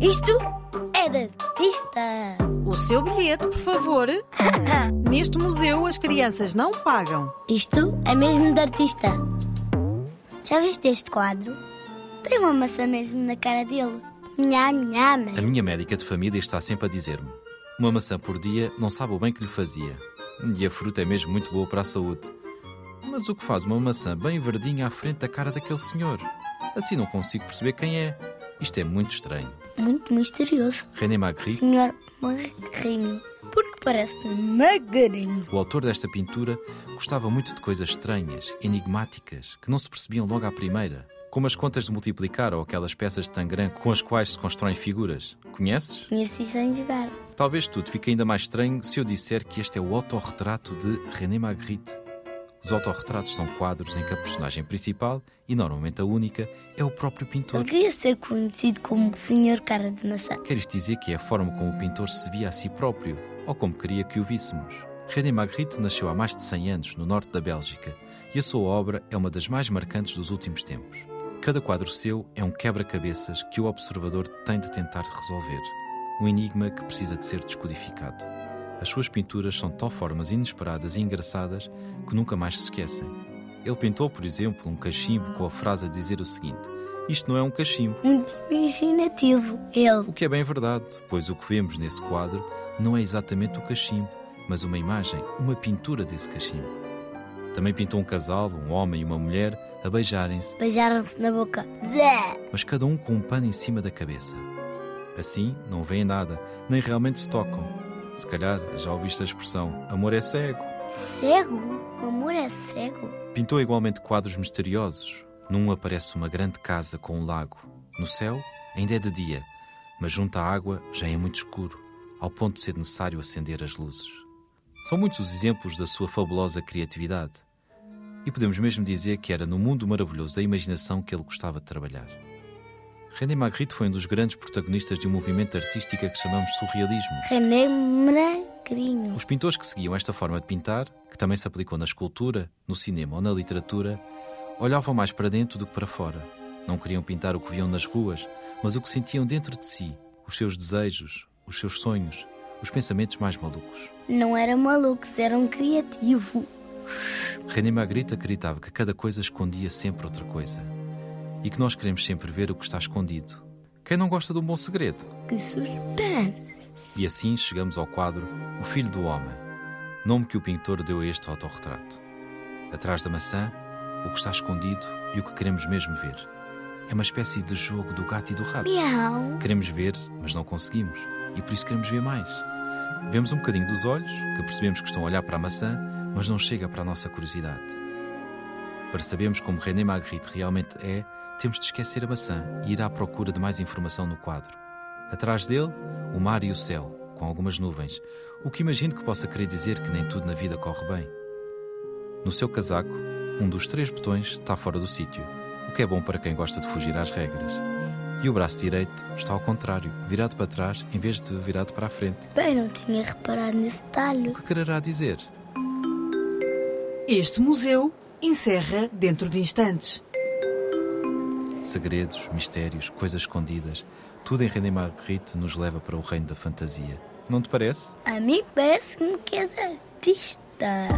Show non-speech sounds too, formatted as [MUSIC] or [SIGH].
Isto é de artista. O seu bilhete, por favor. [LAUGHS] Neste museu as crianças não pagam. Isto é mesmo de artista. Já viste este quadro? Tem uma maçã mesmo na cara dele. Nham, nham. A minha médica de família está sempre a dizer-me: uma maçã por dia não sabe o bem que lhe fazia. E a fruta é mesmo muito boa para a saúde. Mas o que faz uma maçã bem verdinha à frente da cara daquele senhor? Assim não consigo perceber quem é. Isto é muito estranho. Muito misterioso. René Magritte, Senhor magrinho. Porque parece magrinho. o autor desta pintura, gostava muito de coisas estranhas, enigmáticas, que não se percebiam logo à primeira. Como as contas de multiplicar ou aquelas peças de tangram com as quais se constroem figuras. Conheces? Conheci sem jogar. Talvez tudo fique ainda mais estranho se eu disser que este é o autorretrato de René Magritte. Os autorretratos são quadros em que a personagem principal, e normalmente a única, é o próprio pintor. Ele queria ser conhecido como Senhor Cara de Maçã. Quer isto dizer que é a forma como o pintor se via a si próprio, ou como queria que o víssemos. René Magritte nasceu há mais de 100 anos, no norte da Bélgica, e a sua obra é uma das mais marcantes dos últimos tempos. Cada quadro seu é um quebra-cabeças que o observador tem de tentar resolver. Um enigma que precisa de ser descodificado. As suas pinturas são de tal formas inesperadas e engraçadas que nunca mais se esquecem. Ele pintou, por exemplo, um cachimbo com a frase a dizer o seguinte: Isto não é um cachimbo. Muito imaginativo. Ele. O que é bem verdade, pois o que vemos nesse quadro não é exatamente o cachimbo, mas uma imagem, uma pintura desse cachimbo. Também pintou um casal, um homem e uma mulher, a beijarem-se, Beijaram-se na boca. Mas cada um com um pano em cima da cabeça. Assim, não veem nada, nem realmente se tocam. Se calhar já ouviste a expressão amor é cego. Cego? O amor é cego? Pintou igualmente quadros misteriosos. Num aparece uma grande casa com um lago. No céu, ainda é de dia, mas junto à água já é muito escuro, ao ponto de ser necessário acender as luzes. São muitos os exemplos da sua fabulosa criatividade. E podemos mesmo dizer que era no mundo maravilhoso da imaginação que ele gostava de trabalhar. René Magritte foi um dos grandes protagonistas de um movimento artístico que chamamos surrealismo. René Magrinho. Os pintores que seguiam esta forma de pintar, que também se aplicou na escultura, no cinema ou na literatura, olhavam mais para dentro do que para fora. Não queriam pintar o que viam nas ruas, mas o que sentiam dentro de si, os seus desejos, os seus sonhos, os pensamentos mais malucos. Não eram malucos, eram criativos. René Magritte acreditava que cada coisa escondia sempre outra coisa e que nós queremos sempre ver o que está escondido. Quem não gosta de um bom segredo? Que suspense. E assim chegamos ao quadro O Filho do Homem, nome que o pintor deu a este autorretrato. Atrás da maçã, o que está escondido e o que queremos mesmo ver. É uma espécie de jogo do gato e do rato. Miau. Queremos ver, mas não conseguimos, e por isso queremos ver mais. Vemos um bocadinho dos olhos, que percebemos que estão a olhar para a maçã, mas não chega para a nossa curiosidade. Para sabermos como René Magritte realmente é, temos de esquecer a maçã e ir à procura de mais informação no quadro. Atrás dele, o mar e o céu, com algumas nuvens, o que imagino que possa querer dizer que nem tudo na vida corre bem. No seu casaco, um dos três botões está fora do sítio, o que é bom para quem gosta de fugir às regras. E o braço direito está ao contrário, virado para trás em vez de virado para a frente. Bem, não tinha reparado nesse talho. O que quererá dizer? Este museu encerra dentro de instantes. Segredos, mistérios, coisas escondidas, tudo em René Magritte nos leva para o reino da fantasia. Não te parece? A mim parece-me que é artista.